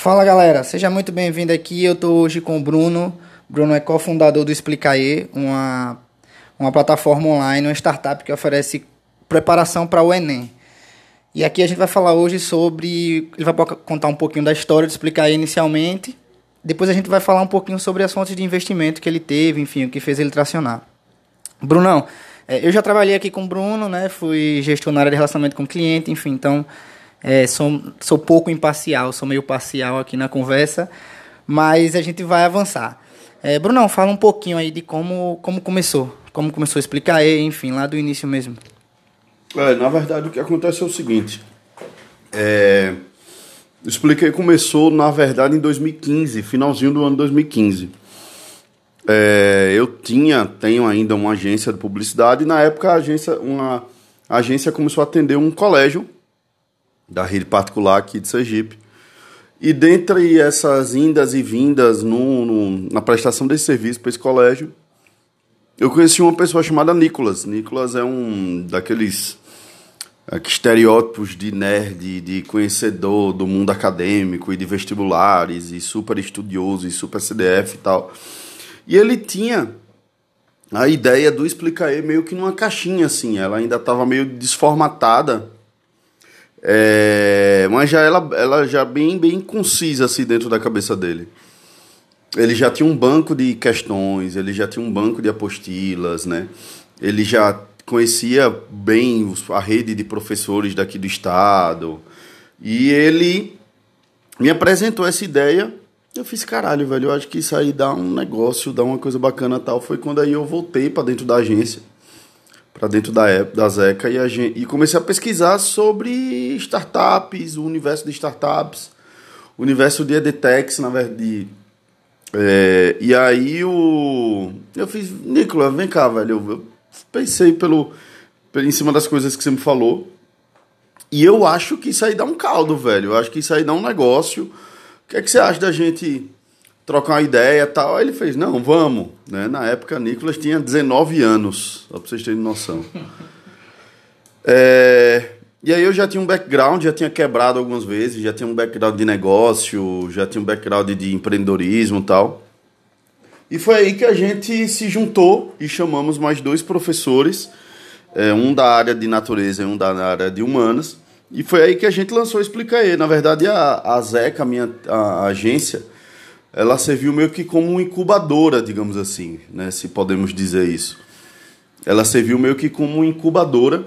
Fala galera, seja muito bem-vindo aqui. Eu estou hoje com o Bruno. Bruno é cofundador do Explicaê, uma, uma plataforma online, uma startup que oferece preparação para o Enem. E aqui a gente vai falar hoje sobre. Ele vai contar um pouquinho da história do Explicaê inicialmente. Depois a gente vai falar um pouquinho sobre as fontes de investimento que ele teve, enfim, o que fez ele tracionar. Brunão, é, eu já trabalhei aqui com o Bruno, né? Fui gestionário de relacionamento com cliente, enfim, então é, sou, sou pouco imparcial, sou meio parcial aqui na conversa, mas a gente vai avançar. É, Brunão, fala um pouquinho aí de como, como começou, como começou a explicar enfim, lá do início mesmo. É, na verdade, o que acontece é o seguinte. É, expliquei começou, na verdade, em 2015, finalzinho do ano 2015. É, eu tinha, tenho ainda uma agência de publicidade e na época a agência, uma a agência começou a atender um colégio da rede particular aqui de Sergipe. E dentre essas indas e vindas no, no na prestação desse serviço para esse colégio, eu conheci uma pessoa chamada Nicolas. Nicolas é um daqueles é, estereótipos de nerd, de conhecedor do mundo acadêmico e de vestibulares, e super estudioso, e super CDF e tal. E ele tinha a ideia do Explicaê meio que numa caixinha, assim. Ela ainda estava meio desformatada é, mas já ela, ela já bem, bem concisa assim dentro da cabeça dele. Ele já tinha um banco de questões, ele já tinha um banco de apostilas, né? Ele já conhecia bem a rede de professores daqui do estado. E ele me apresentou essa ideia. Eu fiz caralho, velho. Eu acho que isso aí dá um negócio, dá uma coisa bacana tal. Foi quando aí eu voltei para dentro da agência para dentro da, da Zeca e, a gente, e comecei a pesquisar sobre startups, o universo de startups, o universo de edtechs, na verdade. É, e aí o eu fiz, Nicolas, vem cá, velho. Eu, eu pensei pelo, pelo em cima das coisas que você me falou. E eu acho que isso aí dá um caldo, velho. Eu acho que isso aí dá um negócio. O que é que você acha da gente trocar uma ideia e tal. Aí ele fez, não, vamos. Né? Na época, Nicolas tinha 19 anos, só para vocês terem noção. É, e aí eu já tinha um background, já tinha quebrado algumas vezes, já tinha um background de negócio, já tinha um background de empreendedorismo e tal. E foi aí que a gente se juntou e chamamos mais dois professores, é, um da área de natureza e um da área de humanas. E foi aí que a gente lançou Explica aí. Na verdade, a, a Zeca, a minha a, a agência, ela serviu meio que como incubadora, digamos assim, né, se podemos dizer isso. Ela serviu meio que como incubadora,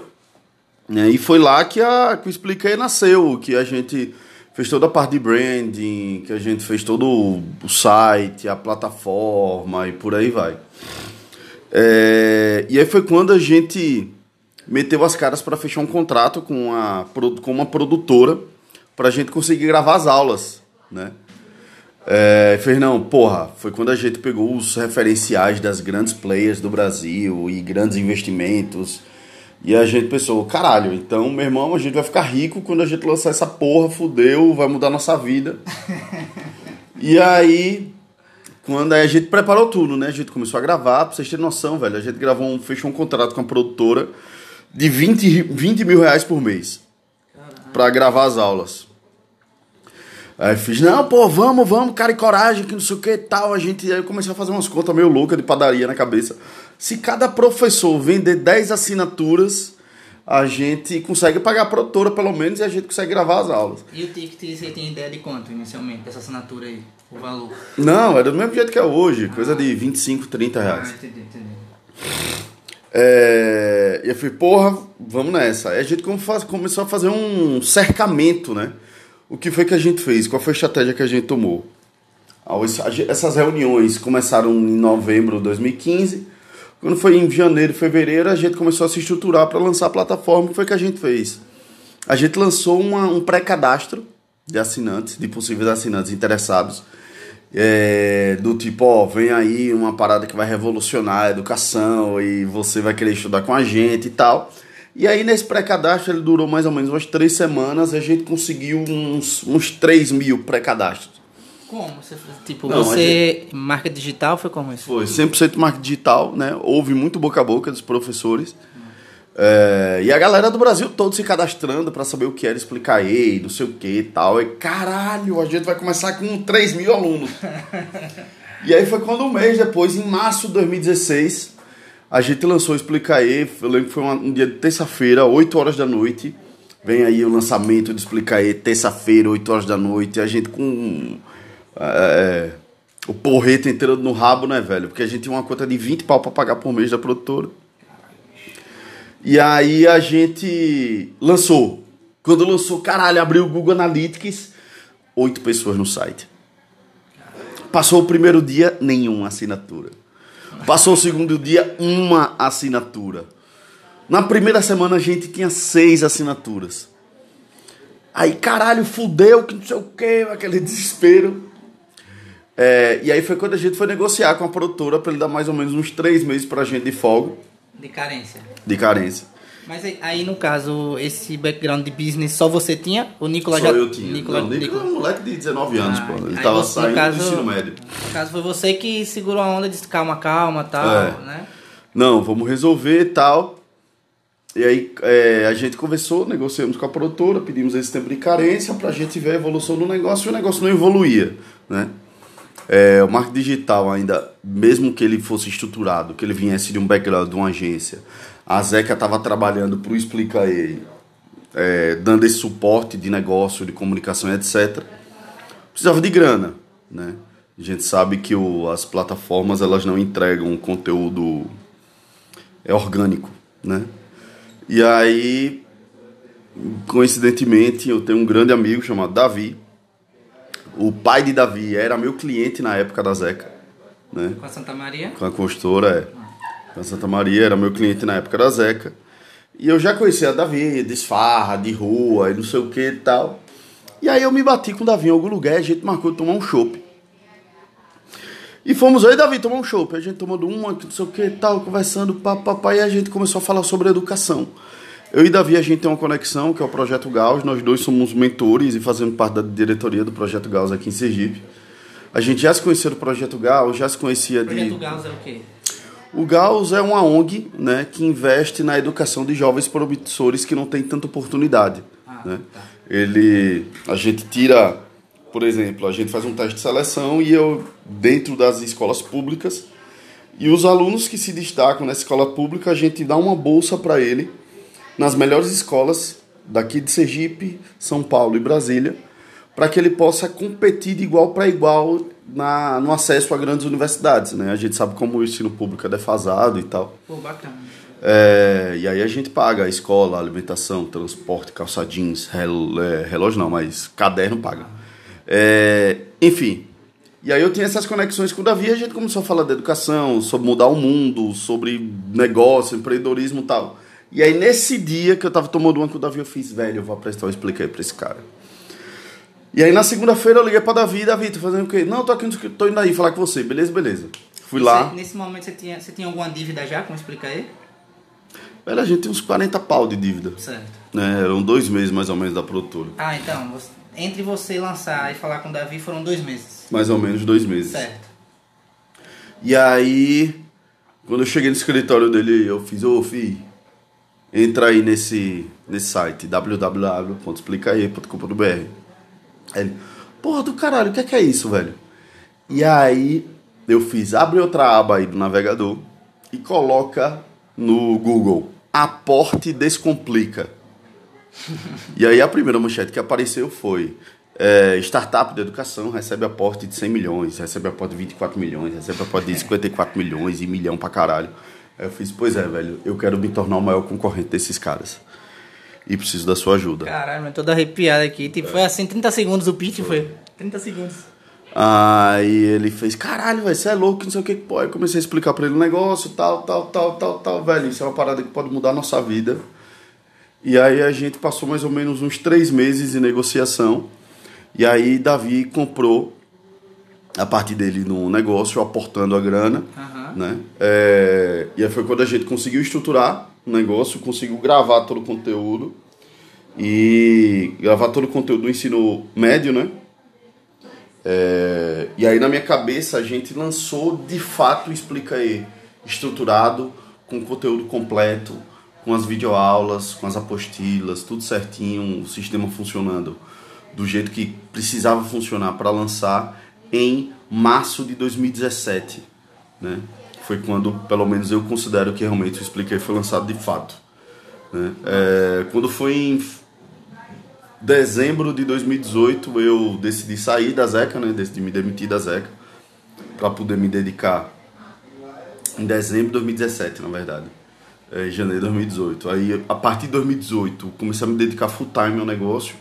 e foi lá que, a, que o Expliquei nasceu, que a gente fez toda a parte de branding, que a gente fez todo o site, a plataforma e por aí vai. É, e aí foi quando a gente meteu as caras para fechar um contrato com, a, com uma produtora para a gente conseguir gravar as aulas, né? É, fez, não, porra, foi quando a gente pegou os referenciais das grandes players do Brasil e grandes investimentos. E a gente pensou, caralho, então, meu irmão, a gente vai ficar rico quando a gente lançar essa porra, fudeu, vai mudar nossa vida. e aí, quando aí a gente preparou tudo, né? A gente começou a gravar, pra vocês terem noção, velho. A gente gravou um, fechou um contrato com a produtora de 20, 20 mil reais por mês. para gravar as aulas. Aí fiz, não, pô, vamos, vamos, cara, e coragem, que não sei o que e tal. A gente, aí eu comecei a fazer umas contas meio loucas de padaria na cabeça. Se cada professor vender 10 assinaturas, a gente consegue pagar a produtora pelo menos e a gente consegue gravar as aulas. E o ticket, você tem ideia de quanto inicialmente, dessa assinatura aí, o valor? Não, era do mesmo jeito que é hoje, ah. coisa de 25, 30 reais. Ah, entendi, entendi. É, e eu falei, porra, vamos nessa. Aí a gente começou a fazer um cercamento, né? O que foi que a gente fez? Qual foi a estratégia que a gente tomou? Essas reuniões começaram em novembro de 2015. Quando foi em janeiro, fevereiro, a gente começou a se estruturar para lançar a plataforma. O que foi que a gente fez? A gente lançou uma, um pré-cadastro de assinantes, de possíveis assinantes interessados. É, do tipo, ó, vem aí uma parada que vai revolucionar a educação e você vai querer estudar com a gente e tal. E aí nesse pré-cadastro ele durou mais ou menos umas três semanas e a gente conseguiu uns, uns 3 mil pré-cadastros. Como? Você, tipo, Não, você. Gente... Marca digital foi como isso? Foi, 100% marca digital, né? Houve muito boca a boca dos professores. É, e a galera do Brasil todo se cadastrando para saber o que era explicar aí, não sei o que e tal. E caralho, a gente vai começar com 3 mil alunos. e aí foi quando um mês depois, em março de 2016, a gente lançou o Explica aí. Eu lembro que foi um dia de terça-feira, 8 horas da noite. Vem aí o lançamento do Explica aí, terça-feira, 8 horas da noite. A gente com. É, o porreto entrando no rabo, né, velho? Porque a gente tinha uma conta de 20 pau pra pagar por mês da produtora. E aí a gente lançou. Quando lançou, caralho, abriu o Google Analytics, oito pessoas no site. Passou o primeiro dia, nenhuma assinatura. Passou o segundo dia, uma assinatura. Na primeira semana a gente tinha seis assinaturas. Aí, caralho, fudeu, que não sei o que, aquele desespero. É, e aí foi quando a gente foi negociar com a produtora para ele dar mais ou menos uns três meses pra gente de folga. De carência. De carência. Mas aí, aí, no caso, esse background de business só você tinha? O Nicolas só já. eu tinha. Nicolas, não, Nicolas é um moleque de 19 anos, ah, pô. Ele tava você, saindo caso, do ensino médio. No caso, foi você que segurou a onda, disse calma, calma tal, é. né? Não, vamos resolver e tal. E aí é, a gente conversou, negociamos com a produtora, pedimos esse tempo de carência pra gente ver a evolução do negócio e o negócio não evoluía, né? É, o marketing digital ainda, mesmo que ele fosse estruturado, que ele viesse de um background de uma agência, a Zeca estava trabalhando para o Explica aí, é, dando esse suporte de negócio, de comunicação, etc. Precisava de grana, né? A gente sabe que o, as plataformas elas não entregam conteúdo é orgânico, né? E aí, coincidentemente, eu tenho um grande amigo chamado Davi, o pai de Davi era meu cliente na época da Zeca. Né? Com a Santa Maria? Com a consultora, é. Com a Santa Maria, era meu cliente na época da Zeca. E eu já conhecia Davi, de esfarra, de rua e não sei o que e tal. E aí eu me bati com o Davi em algum lugar, a gente marcou de tomar um chopp. E fomos aí, Davi, tomar um chopp. A gente tomando uma, não sei o que e tal, conversando, papai, e a gente começou a falar sobre educação. Eu e Davi, a gente tem uma conexão, que é o Projeto Gauss. Nós dois somos mentores e fazemos parte da diretoria do Projeto Gauss aqui em Sergipe. A gente já se conhecia do Projeto Gauss, já se conhecia de... O Projeto Gauss é o quê? O Gauss é uma ONG né, que investe na educação de jovens promissores que não têm tanta oportunidade. Ah, né? Tá. Ele, a gente tira, por exemplo, a gente faz um teste de seleção e eu, dentro das escolas públicas, e os alunos que se destacam nessa escola pública, a gente dá uma bolsa para ele nas melhores escolas daqui de Sergipe, São Paulo e Brasília, para que ele possa competir de igual para igual na, no acesso a grandes universidades. Né? A gente sabe como o ensino público é defasado e tal. Pô, bacana. É, e aí a gente paga a escola, a alimentação, transporte, calça jeans, rel, é, relógio não, mas caderno paga. É, enfim, e aí eu tinha essas conexões com o Davi, a gente começou a falar de educação, sobre mudar o mundo, sobre negócio, empreendedorismo e tal. E aí, nesse dia que eu tava tomando uma com o Davi, eu fiz, velho, eu vou apresentar, eu expliquei pra esse cara. E aí, na segunda-feira, eu liguei pra Davi, Davi, tô fazendo o quê? Não, tô aqui, tô indo aí falar com você, beleza, beleza. Fui você, lá. Nesse momento, você tinha, você tinha alguma dívida já, como explicar aí? Velho, a gente tem uns 40 pau de dívida. Certo. Né, eram dois meses, mais ou menos, da produtora. Ah, então, entre você lançar e falar com o Davi, foram dois meses. Mais ou menos dois meses. Certo. E aí, quando eu cheguei no escritório dele, eu fiz, ô, filho entra aí nesse, nesse site, www.explicae.com.br. Ele, porra do caralho, o que é, que é isso, velho? E aí eu fiz, abre outra aba aí do navegador e coloca no Google, aporte descomplica. e aí a primeira manchete que apareceu foi é, startup de educação recebe aporte de 100 milhões, recebe aporte de 24 milhões, recebe aporte de 54 milhões e milhão pra caralho. Aí eu fiz, pois é, velho, eu quero me tornar o maior concorrente desses caras. E preciso da sua ajuda. Caralho, toda arrepiada aqui. Tipo, é. foi assim, 30 segundos o pitch, foi? foi? 30 segundos. Aí ele fez, caralho, velho, você é louco, não sei o que. Pô, eu comecei a explicar pra ele o negócio, tal, tal, tal, tal, tal, velho. Isso é uma parada que pode mudar a nossa vida. E aí a gente passou mais ou menos uns três meses de negociação. E aí Davi comprou a parte dele no negócio, aportando a grana. Uhum né? É, e aí foi quando a gente conseguiu estruturar o negócio, conseguiu gravar todo o conteúdo e gravar todo o conteúdo do ensino médio, né? É, e aí na minha cabeça a gente lançou de fato Explica aí, estruturado, com conteúdo completo, com as videoaulas, com as apostilas, tudo certinho, o sistema funcionando do jeito que precisava funcionar para lançar em março de 2017, né? Foi quando, pelo menos eu considero que realmente o Expliquei foi lançado de fato. Né? É, quando foi em dezembro de 2018 eu decidi sair da Zeca, né? Decidi me demitir da Zeca para poder me dedicar em dezembro de 2017, na verdade. É, em janeiro de 2018. Aí, a partir de 2018, comecei a me dedicar full time ao negócio.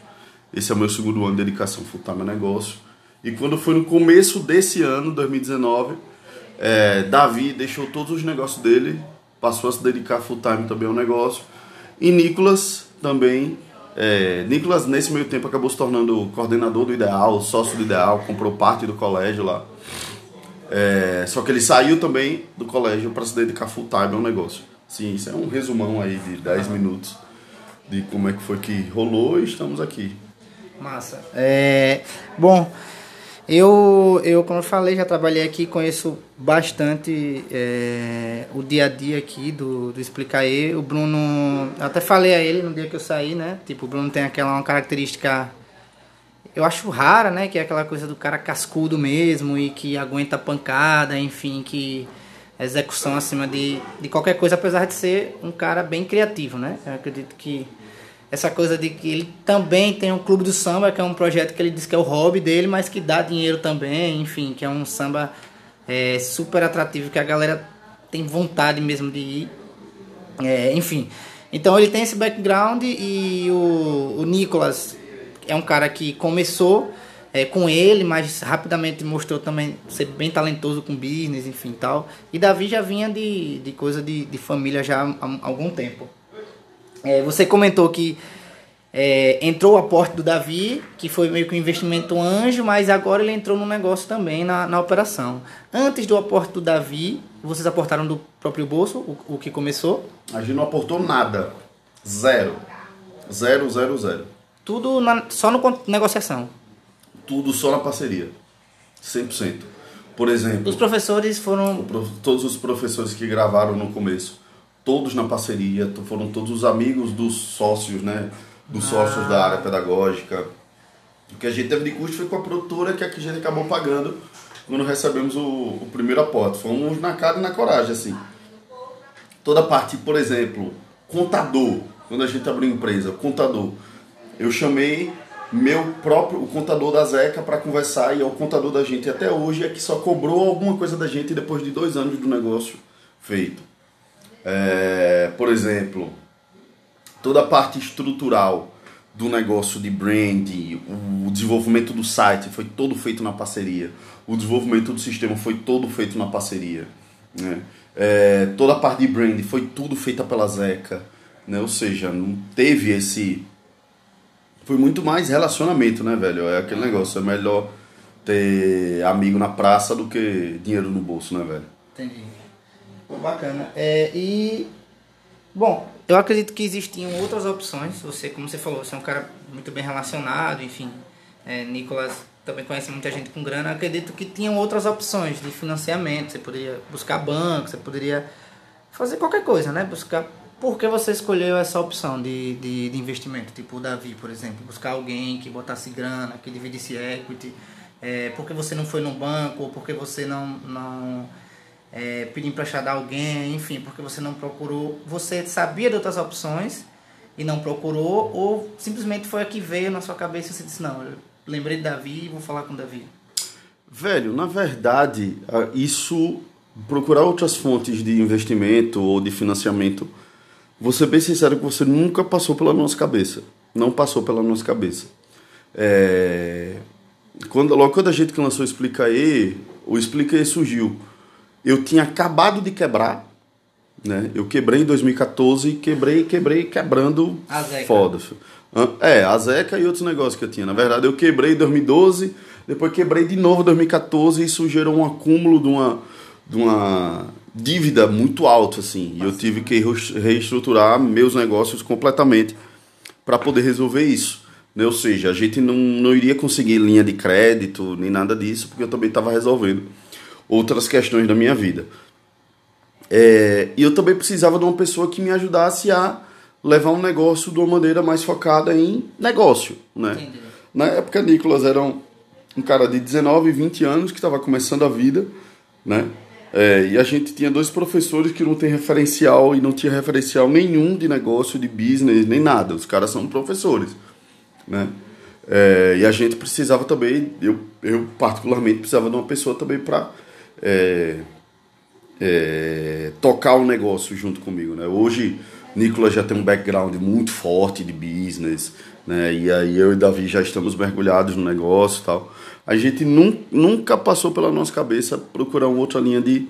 Esse é o meu segundo ano de dedicação full time ao negócio. E quando foi no começo desse ano, 2019, é, Davi deixou todos os negócios dele, passou a se dedicar full time também ao negócio. E Nicolas também. É, Nicolas, nesse meio tempo, acabou se tornando coordenador do Ideal, sócio do Ideal, comprou parte do colégio lá. É, só que ele saiu também do colégio para se dedicar full time ao negócio. Sim, isso é um resumão aí de 10 minutos de como é que foi que rolou e estamos aqui. Massa. É, bom, eu, eu, como eu falei, já trabalhei aqui, conheço bastante é, o dia a dia aqui do, do Explicaê. O Bruno, até falei a ele no dia que eu saí, né? Tipo, o Bruno tem aquela uma característica eu acho rara, né? Que é aquela coisa do cara cascudo mesmo e que aguenta pancada, enfim, que execução acima de, de qualquer coisa, apesar de ser um cara bem criativo, né? Eu acredito que essa coisa de que ele também tem um clube do samba, que é um projeto que ele diz que é o hobby dele, mas que dá dinheiro também, enfim, que é um samba é, super atrativo, que a galera tem vontade mesmo de ir. É, enfim, então ele tem esse background e o, o Nicolas é um cara que começou é, com ele, mas rapidamente mostrou também ser bem talentoso com business, enfim tal. E Davi já vinha de, de coisa de, de família já há, algum tempo. É, você comentou que é, entrou o aporte do Davi, que foi meio que um investimento anjo, mas agora ele entrou no negócio também, na, na operação. Antes do aporte do Davi, vocês aportaram do próprio bolso, o, o que começou? A gente não aportou nada. Zero. Zero, zero, zero. Tudo na, só no negociação. Tudo só na parceria. 100%. Por exemplo. Os professores foram. Todos os professores que gravaram no começo. Todos na parceria. Foram todos os amigos dos sócios, né? Dos ah. sócios da área pedagógica. O que a gente teve de custo foi com a produtora que a gente acabou pagando quando recebemos o, o primeiro aporte. Fomos na cara e na coragem, assim. Toda a parte, por exemplo, contador. Quando a gente abriu empresa, contador eu chamei meu próprio o contador da Zeca para conversar e é o contador da gente até hoje é que só cobrou alguma coisa da gente depois de dois anos do negócio feito. É, por exemplo, toda a parte estrutural do negócio de brand, o desenvolvimento do site foi todo feito na parceria, o desenvolvimento do sistema foi todo feito na parceria, né? É, toda a parte de brand foi tudo feita pela Zeca, né? ou seja, não teve esse foi muito mais relacionamento, né, velho? É aquele negócio, é melhor ter amigo na praça do que dinheiro no bolso, né, velho? Entendi. Pô, bacana. É, e, bom, eu acredito que existiam outras opções. Você, como você falou, você é um cara muito bem relacionado, enfim. É, Nicolas também conhece muita gente com grana. Eu acredito que tinham outras opções de financiamento. Você poderia buscar banco, você poderia fazer qualquer coisa, né? Buscar por que você escolheu essa opção de, de, de, investimento? Tipo o Davi, por exemplo, buscar alguém que botasse grana, que dividisse equity. É, por que você não foi no banco? Ou por que você não, não é, pediu emprestado a alguém? Enfim, por que você não procurou? Você sabia de outras opções e não procurou? Ou simplesmente foi a que veio na sua cabeça e você disse, não, eu lembrei de Davi e vou falar com Davi? Velho, na verdade, isso procurar outras fontes de investimento ou de financiamento Vou ser bem sincero que você nunca passou pela nossa cabeça. Não passou pela nossa cabeça. É... Quando, logo quando a gente lançou o Explica aí, o Explica aí surgiu. Eu tinha acabado de quebrar, né? Eu quebrei em 2014 e quebrei, quebrei, quebrando foda. É, a Zeca e outros negócios que eu tinha. Na verdade, eu quebrei em 2012, depois quebrei de novo em 2014 e isso gerou um acúmulo de uma, de uma dívida muito alta, assim. E eu tive que reestruturar meus negócios completamente para poder resolver isso. Né? Ou seja, a gente não, não iria conseguir linha de crédito nem nada disso, porque eu também estava resolvendo outras questões da minha vida. É, e eu também precisava de uma pessoa que me ajudasse a levar um negócio de uma maneira mais focada em negócio, né? Entendi. Na época, Nicolas era um, um cara de 19, 20 anos que estava começando a vida, né? É, e a gente tinha dois professores que não tem referencial e não tinha referencial nenhum de negócio, de business, nem nada. Os caras são professores, né? É, e a gente precisava também, eu, eu particularmente precisava de uma pessoa também para é, é, tocar o negócio junto comigo, né? Hoje, Nicolas já tem um background muito forte de business, né? E aí eu e Davi já estamos mergulhados no negócio e tal. A gente nun, nunca passou pela nossa cabeça procurar uma outra linha de,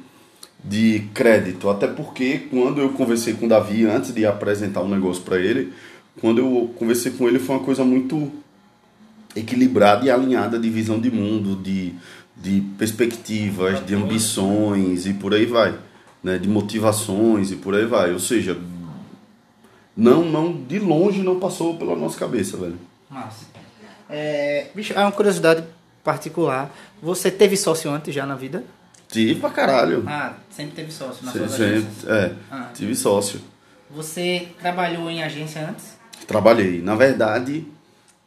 de crédito, até porque quando eu conversei com o Davi antes de apresentar um negócio para ele, quando eu conversei com ele foi uma coisa muito equilibrada e alinhada de visão de mundo, de, de perspectivas, de ambições e por aí vai, né? De motivações e por aí vai. Ou seja, não, não, de longe não passou pela nossa cabeça, velho. Massa. É, bicho, é uma curiosidade particular. Você teve sócio antes já na vida? Tive pra caralho. Ah, sempre teve sócio na Sempre, sua sempre, agência. é, Ah. tive sócio. Você trabalhou em agência antes? Trabalhei. Na verdade,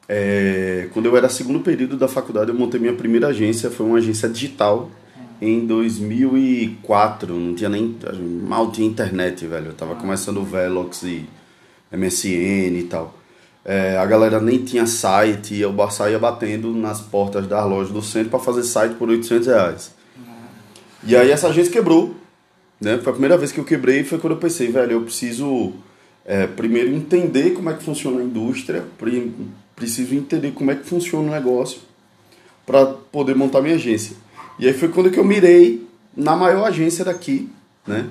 é, quando eu era segundo período da faculdade, eu montei minha primeira agência. Foi uma agência digital em 2004. Não tinha nem. Mal tinha internet, velho. Eu tava começando o Velox e MSN e tal. É, a galera nem tinha site e eu saía batendo nas portas das lojas do centro para fazer site por 800 reais. E aí essa agência quebrou. Né? Foi a primeira vez que eu quebrei foi quando eu pensei, velho, eu preciso é, primeiro entender como é que funciona a indústria, preciso entender como é que funciona o negócio para poder montar minha agência. E aí foi quando que eu mirei na maior agência daqui, né?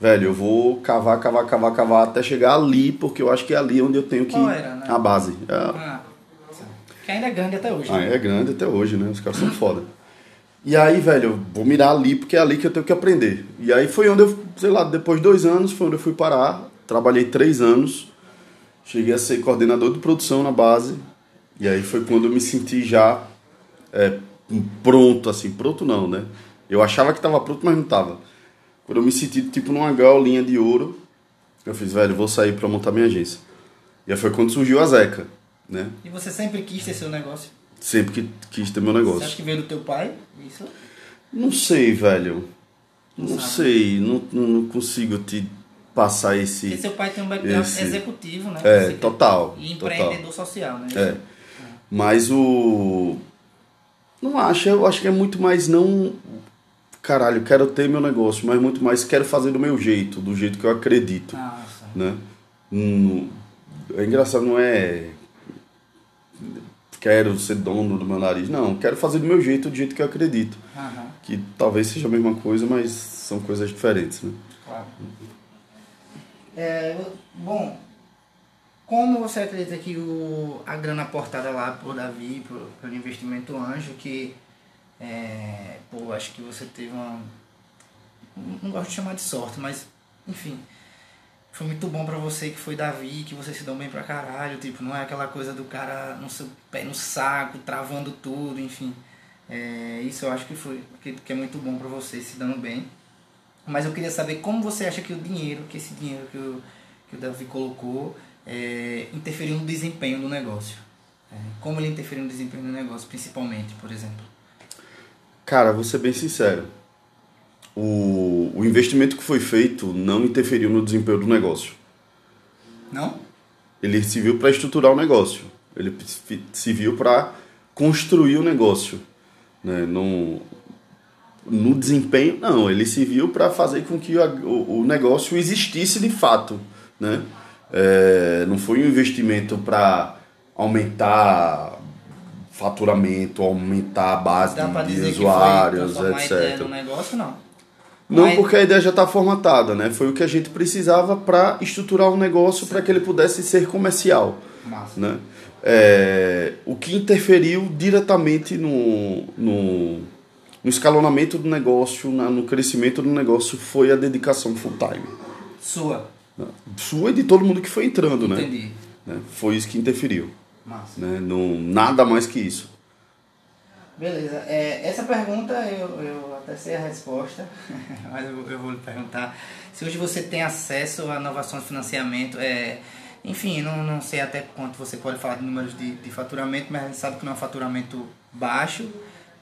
Velho, eu vou cavar, cavar, cavar, cavar até chegar ali, porque eu acho que é ali onde eu tenho que era, né? a base. É, Ah, que ainda é grande até hoje. ah, né? é grande até hoje, né? Os caras são foda. E aí, velho, eu vou mirar ali porque é ali que eu tenho que aprender. E aí foi onde eu, sei lá, depois de dois anos, foi onde eu fui parar. Trabalhei três anos. Cheguei a ser coordenador de produção na base. E aí foi quando eu me senti já é, pronto, assim. Pronto não, né? Eu achava que estava pronto, mas não estava. Quando eu me senti, tipo, numa gaiolinha de ouro, eu fiz, velho, vou sair para montar minha agência. E aí foi quando surgiu a Zeca, né? E você sempre quis ter seu negócio? Sempre que quis ter meu Você negócio. acha que veio do teu pai? Isso? Não sei, velho. Não, Não sei, não, não, não consigo te passar Porque esse. seu pai tem um background Esse- executivo, né? É, Você- total, E total. empreendedor social, né? É. Mas o. Não acho, eu acho que é muito mais não. Caralho, quero ter meu negócio, mas muito mais quero fazer do meu jeito, do jeito que eu acredito, Nossa. né? Hum, é engraçado, não é. Quero ser dono do meu nariz, não. Quero fazer do meu jeito, do jeito que eu acredito. Aham, Que talvez seja a mesma coisa, mas são coisas diferentes, né? claro. É, bom, como você acredita que o, a grana aportada lá por Davi, por, pelo investimento anjo, que, é, pô, acho que você teve uma. Não gosto de chamar de sorte, mas, enfim. Foi muito bom pra você que foi Davi, que você se deu bem pra caralho, tipo, não é aquela coisa do cara no seu pé no saco, travando tudo, enfim. É, isso eu acho que foi, acredito que é muito bom pra você se dando bem. Mas eu queria saber como você acha que o dinheiro, que esse dinheiro que o, que o Davi colocou, é, interferiu no desempenho do negócio. É, como ele interferiu no desempenho do negócio, principalmente, por exemplo. Cara, vou ser bem sincero. O, o investimento que foi feito não interferiu no desempenho do negócio. Não? Ele serviu para estruturar o negócio. Ele serviu para construir o negócio. Né? No, no desempenho, não. Ele serviu para fazer com que a- o, o negócio existisse de fato. Né? É, não foi um investimento para aumentar faturamento, aumentar a base de, de usuários, etc. no negócio, não. Não, Mas- porque a ideia já está formatada, né? Foi o que a gente precisava para estruturar o negócio para que ele pudesse ser comercial, Massa. né? É, o que interferiu diretamente no, no, no escalonamento do negócio, na- no crescimento do negócio, foi a dedicação full time. Sua. Sua e de todo mundo que foi entrando, né? Entendi. Né? Foi isso que interferiu. Massa. Né? Não, nada mais que isso. Beleza. É, essa pergunta eu, eu até sei a resposta, mas eu, eu vou lhe perguntar. Se hoje você tem acesso a inovação de financiamento, é, enfim, não, não sei até quanto você pode falar de números de, de faturamento, mas a gente sabe que não é um faturamento baixo,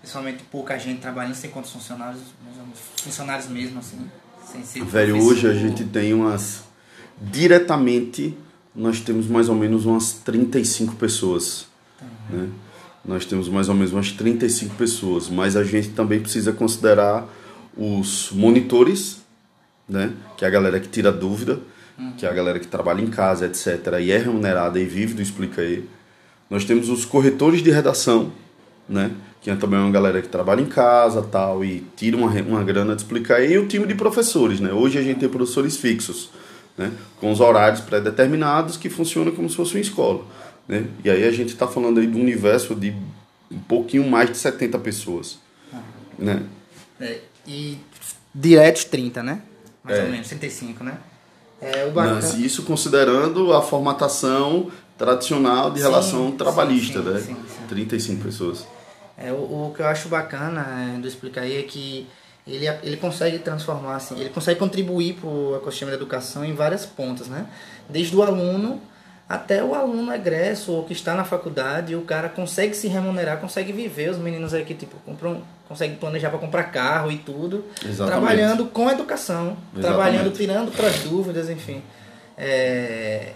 principalmente pouca gente trabalhando, sei quantos funcionários, funcionários mesmo, assim, sem ser Velho, hoje a gente tem umas. Diretamente, nós temos mais ou menos umas 35 pessoas. Né? Nós temos mais ou menos umas 35 pessoas, mas a gente também precisa considerar os monitores, né? que é a galera que tira dúvida, que é a galera que trabalha em casa, etc., e é remunerada e vive do Explica aí. Nós temos os corretores de redação, né? Que é também uma galera que trabalha em casa tal, e tira uma, uma grana de Explica aí, e o time de professores. Né? Hoje a gente tem professores fixos, né? com os horários pré-determinados que funcionam como se fosse uma escola. Né? E aí a gente está falando aí um universo de um pouquinho mais de 70 pessoas. Né? É, e diretos 30, né? Mais É. ou menos, 35, né? É, o bacana... Mas isso considerando a formatação tradicional de Sim, relação trabalhista, sim, né? sim. 35 pessoas. É, o, o que eu acho bacana é, do Explica aí é que ele, ele consegue transformar, assim, ele consegue contribuir para o ecossistema da educação em várias pontas, né? Desde o aluno até o aluno egresso ou que está na faculdade, o cara consegue se remunerar, consegue viver. Os meninos aí que tipo, compram, conseguem planejar para comprar carro e tudo, Exatamente. trabalhando com educação, Exatamente. trabalhando, tirando para as dúvidas, enfim. É,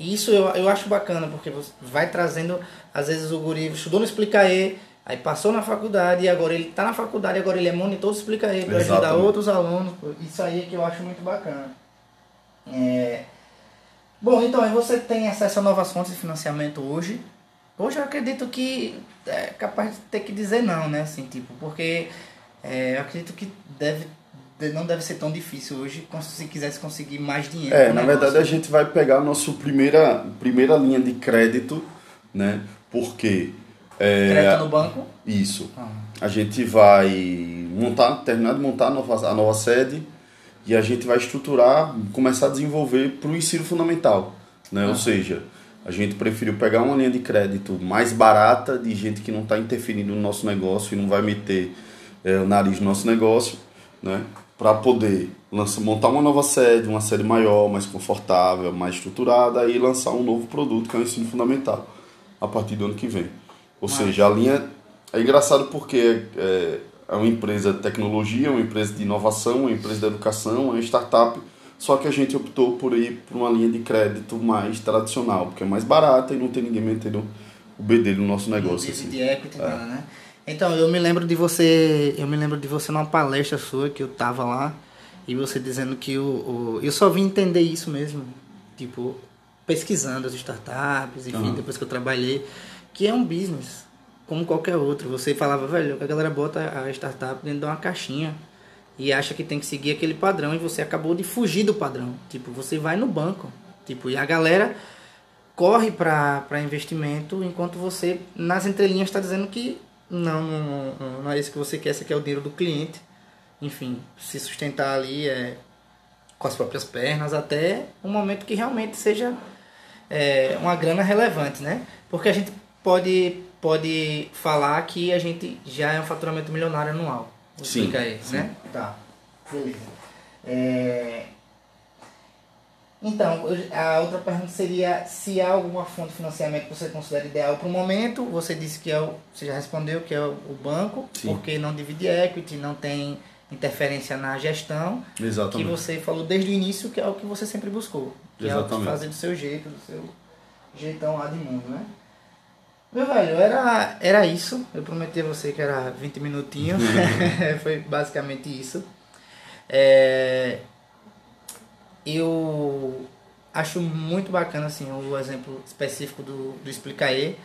isso eu, eu acho bacana, porque vai trazendo, às vezes o guri estudou no Explicaê, aí passou na faculdade, e agora ele está na faculdade, agora ele é monitor do Explicaê para ajudar outros alunos. Isso aí é que eu acho muito bacana. É, Bom, então aí você tem acesso a novas fontes de financiamento hoje. Hoje eu acredito que é capaz de ter que dizer não, né? Assim, tipo, porque é, eu acredito que deve, de- não deve ser tão difícil hoje se quisesse conseguir mais dinheiro. É, na negócio. verdade a gente vai pegar a nossa primeira, primeira linha de crédito, né? Porque é, Crédito no banco? isso. Ah, A gente vai montar, terminar de montar a nova, a nova sede e a gente vai estruturar, começar a desenvolver para o ensino fundamental. Né? Ou seja, a gente preferiu pegar uma linha de crédito mais barata, de gente que não está interferindo no nosso negócio e não vai meter é, o nariz no nosso negócio, né? para poder lançar, montar uma nova sede, uma sede maior, mais confortável, mais estruturada e lançar um novo produto que é o ensino fundamental a partir do ano que vem. Ou seja, a linha é engraçado porque é, é uma empresa de tecnologia, uma empresa de inovação, uma empresa de educação, uma startup, só que a gente optou por ir por uma linha de crédito mais tradicional, porque é mais barata e não tem ninguém metendo o bedelho no nosso negócio. Assim. de equity, nada, né? Então, eu me lembro de você, eu me lembro de você numa palestra sua que eu tava lá e você dizendo que o, o eu só vim entender isso mesmo, tipo, pesquisando as startups, enfim, Aham. depois que eu trabalhei, que é um business como qualquer outro. Você falava, velho, a galera bota a startup dentro de uma caixinha e acha que tem que seguir aquele padrão e você acabou de fugir do padrão. Tipo, você vai no banco, tipo, e a galera corre para investimento enquanto você nas entrelinhas está dizendo que não, não, não, é isso que você quer, você quer o dinheiro do cliente. Enfim, se sustentar ali é, com as próprias pernas até um momento que realmente seja é, uma grana relevante, né? Porque a gente pode, pode falar que a gente já é um faturamento milionário anual. Sim, Explica aí, sim. né? Tá, beleza. É, então, a outra pergunta seria se há alguma fonte de financiamento que você considera ideal para o momento. Você disse que é o, você já respondeu que é o, o banco, Sim. porque não divide equity, não tem interferência na gestão, que Exatamente. você falou desde o início que é o que você sempre buscou, que é o Exatamente. que fazer do seu jeito, do seu jeitão lá de mundo, né? Meu velho, era, era isso. Eu prometi a você que era 20 minutinhos. Foi basicamente isso. É, eu acho muito bacana assim o exemplo específico do, do Explicaê.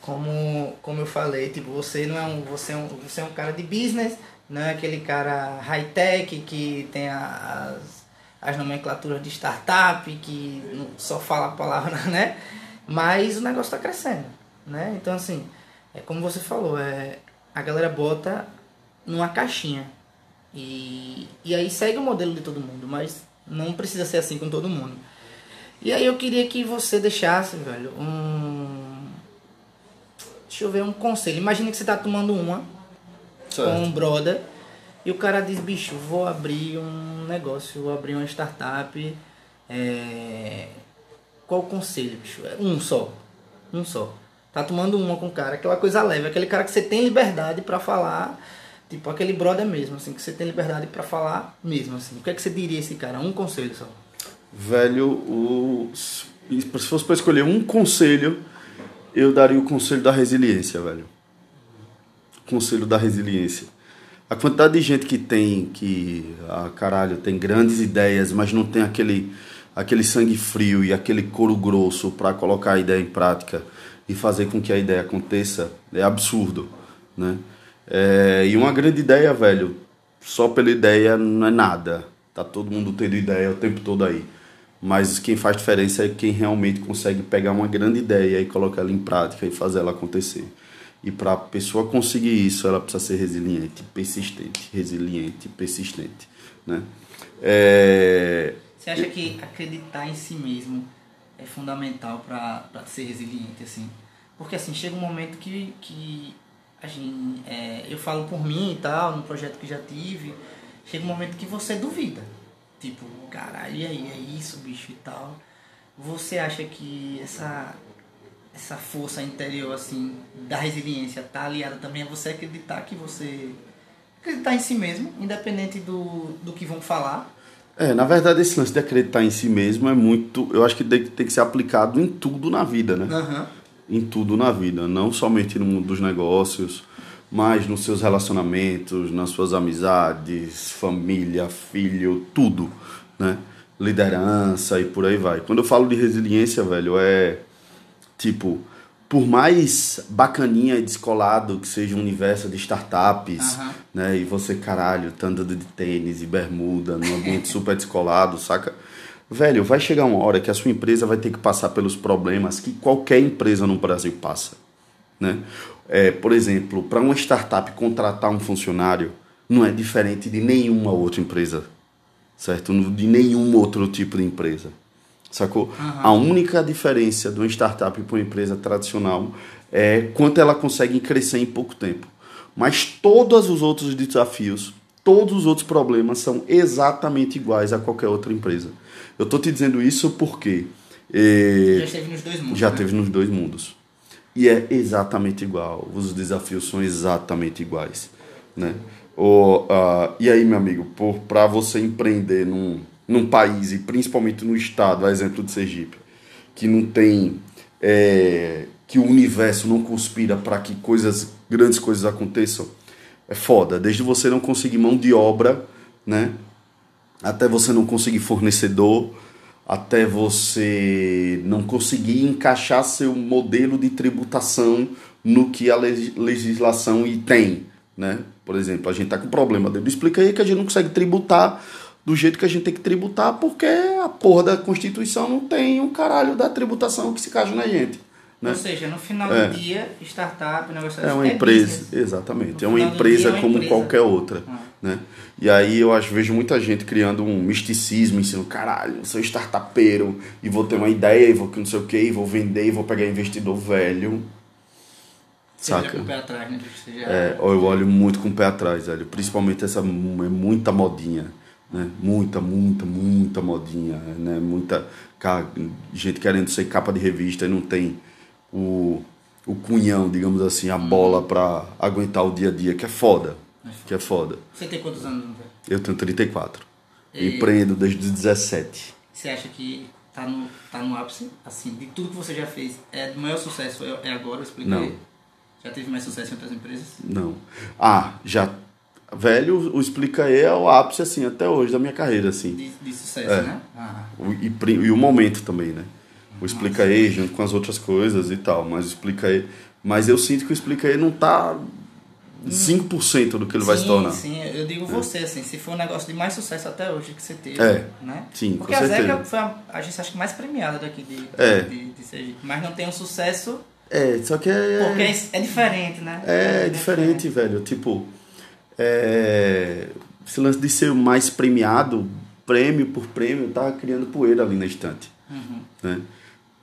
Como, como eu falei, tipo, você não é um, você é um, você é um cara de business, não é aquele cara high-tech que tem as, as nomenclaturas de startup, que só fala a palavra, né? Mas o negócio está crescendo, né? Então, assim, é como você falou, é, a galera bota numa caixinha. E, e aí segue o modelo de todo mundo, mas não precisa ser assim com todo mundo. E aí eu queria que você deixasse, velho, um. Deixa eu ver, um conselho. Imagina que você tá tomando uma com um Certo. brother. E o cara diz, bicho, vou abrir um negócio, vou abrir uma startup. É... Qual o conselho, bicho? É Um só. Um só. Tá tomando uma com o cara, aquela coisa leve, aquele cara que você tem liberdade para falar, tipo aquele brother mesmo, assim, que você tem liberdade para falar mesmo, assim. O que é que você diria esse cara? Um conselho só. Velho, o... se fosse para escolher um conselho, eu daria o conselho da resiliência, velho. Conselho da resiliência. A quantidade de gente que tem, que, ah, caralho, tem grandes ideias, mas não tem aquele, aquele sangue frio e aquele couro grosso para colocar a ideia em prática e fazer com que a ideia aconteça, é absurdo, né? É, e uma grande ideia, velho, só pela ideia não é nada. Tá todo mundo tendo ideia o tempo todo aí. Mas quem faz diferença é quem realmente consegue pegar uma grande ideia e colocar ela em prática e fazer ela acontecer. E para a pessoa conseguir isso, ela precisa ser resiliente, persistente, resiliente, persistente, né? É... Você acha que acreditar em si mesmo é fundamental para ser resiliente, assim? Porque, assim, chega um momento que, que a gente, é, eu falo por mim e tal, no projeto que já tive, chega um momento que você duvida. Tipo, caralho, e aí, é isso, bicho e tal. Você acha que essa essa força interior assim da resiliência tá aliada também a você acreditar que você acreditar em si mesmo, independente do, do que vão falar. É, na verdade esse lance de acreditar em si mesmo é muito, eu acho que tem, tem que ser aplicado em tudo na vida, né? Uhum. Em tudo na vida, não somente no mundo dos negócios, mas nos seus relacionamentos, nas suas amizades, família, filho, tudo, né? Liderança e por aí vai. Quando eu falo de resiliência, velho, é Tipo, por mais bacaninha e descolado que seja o universo de startups, uhum. né? E você, caralho, tá andando de tênis e bermuda, num ambiente super descolado, saca? Velho, vai chegar uma hora que a sua empresa vai ter que passar pelos problemas que qualquer empresa no Brasil passa, né? É, por exemplo, para uma startup contratar um funcionário não é diferente de nenhuma outra empresa, certo? De nenhum outro tipo de empresa. Sacou? Uhum. A única diferença de uma startup para uma empresa tradicional é quanto ela consegue crescer em pouco tempo. Mas todos os outros desafios, todos os outros problemas são exatamente iguais a qualquer outra empresa. Eu estou te dizendo isso porque. É, já esteve nos dois mundos. Já né? teve nos dois mundos. E é exatamente igual. Os desafios são exatamente iguais. Né? O, uh, e aí, meu amigo, para você empreender num num país, e principalmente no estado, a exemplo de Sergipe, que não tem. É, que o universo não conspira para que coisas, grandes coisas aconteçam, é foda. Desde você não conseguir mão de obra, né? Até você não conseguir fornecedor, até você não conseguir encaixar seu modelo de tributação no que a legislação tem, né? Por exemplo, a gente tá com problema, explica aí que a gente não consegue tributar do jeito que a gente tem que tributar, porque a porra da Constituição não tem um caralho da tributação que se caixa na gente. Né? Ou seja, no final é. do dia, startup, negócio É uma é empresa, business. exatamente. No é uma empresa é uma como empresa. qualquer outra. Ah. Né? E aí eu acho, vejo muita gente criando um misticismo, ensinando, caralho, sou startupeiro e vou ter uma ideia e vou não sei o que, e vou vender e vou pegar investidor velho. Você saca? com o pé atrás, né? Já... É, eu olho muito com o pé atrás, velho. Principalmente essa é muita modinha né? Muita, muita, muita modinha, né? Muita gente querendo ser capa de revista e não tem o, o cunhão, digamos assim, a hum. bola para aguentar o dia a dia, que é foda. É que é foda. Você tem quantos anos? Eu tenho 34. E... Empreendo desde os 17. Você acha que tá no, tá no ápice, assim, de tudo que você já fez, é do maior sucesso é, é agora, eu expliquei? Não. Já teve mais sucesso em outras empresas? Não. Ah, já velho, o Explica E é o ápice, assim, até hoje da minha carreira, assim. De, de sucesso, é. né? Ah. O, e, e, o momento também, né? O Explica Nossa. E junto com as outras coisas e tal, mas o Explica E... Mas eu sinto que o Explica E não tá 5% do que ele sim, vai se tornar. Sim, eu digo é. você, assim, se for um negócio de mais sucesso até hoje que você teve, é. né? Sim, Porque a Zeca foi a agência acho que mais premiada daqui de, é. de, de, de Sergipe, mas não tem um sucesso... É, só que é... Porque é, é diferente, né? É, é diferente, diferente, velho, tipo é, esse lance de ser mais premiado, prêmio por prêmio, tá criando poeira ali na estante. Uhum. Né?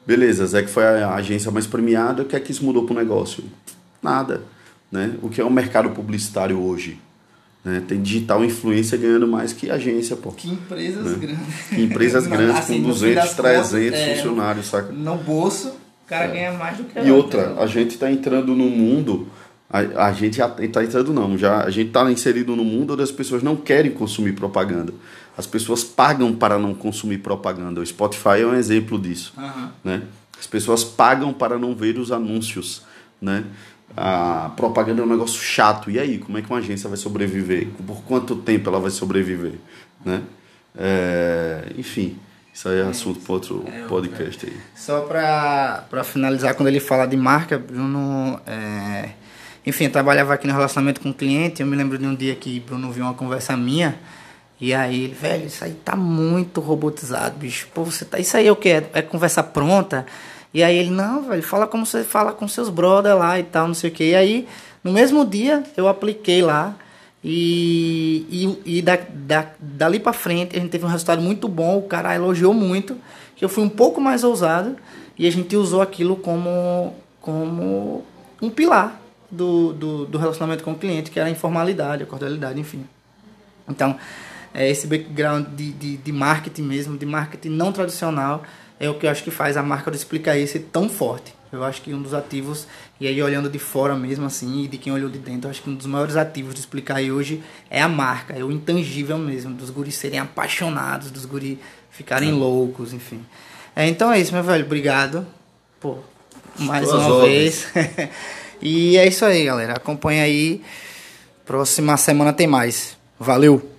Beleza, Zé que foi a agência mais premiada, o que é que isso mudou pro negócio? Nada. Né? O que é o mercado publicitário hoje? Né? Tem digital influência ganhando mais que agência, pô. Que empresas né? grandes. Que empresas grandes assim, com 200, 300 contas, funcionários, é, saca? No bolso, o cara é. ganha mais do que E outra, a gente está entrando no mundo. A, a gente está entrando, não. Já, a gente está inserido no mundo onde as pessoas não querem consumir propaganda. As pessoas pagam para não consumir propaganda. O Spotify é um exemplo disso. Uhum. Né? As pessoas pagam para não ver os anúncios. Né? a propaganda é um negócio chato. E aí, como é que uma agência vai sobreviver? Por quanto tempo ela vai sobreviver? Né? É, enfim, isso aí é assunto para outro é, podcast aí. Só para finalizar, quando ele fala de marca, Bruno. É, enfim, eu trabalhava aqui no relacionamento com o cliente. Eu me lembro de um dia que Bruno viu uma conversa minha. E aí velho, isso aí tá muito robotizado, bicho. Pô, você tá. Isso aí é o que? É, é conversa pronta? E aí ele, não, velho, fala como você fala com seus brother lá e tal, não sei o que. E aí, no mesmo dia, eu apliquei lá. E, e, e da, da, dali pra frente a gente teve um resultado muito bom. O cara elogiou muito. Que eu fui um pouco mais ousado. E a gente usou aquilo como, como um pilar do, do, do relacionamento com o cliente, que era a informalidade, a cordialidade, enfim. Então, é esse background de, de, de marketing mesmo, de marketing não tradicional é o que eu acho que faz a marca do Explicaí ser tão forte. Eu acho que um dos ativos, e aí olhando de fora mesmo assim, e de quem olhou de dentro, eu acho que um dos maiores ativos do Explicaí hoje é a marca, é o intangível mesmo, dos guris serem apaixonados, dos guris ficarem é. loucos, enfim. É, então é isso, meu velho, obrigado. Pô, mais Boas uma vez. e é isso aí, galera. Acompanha aí. Próxima semana tem mais. Valeu!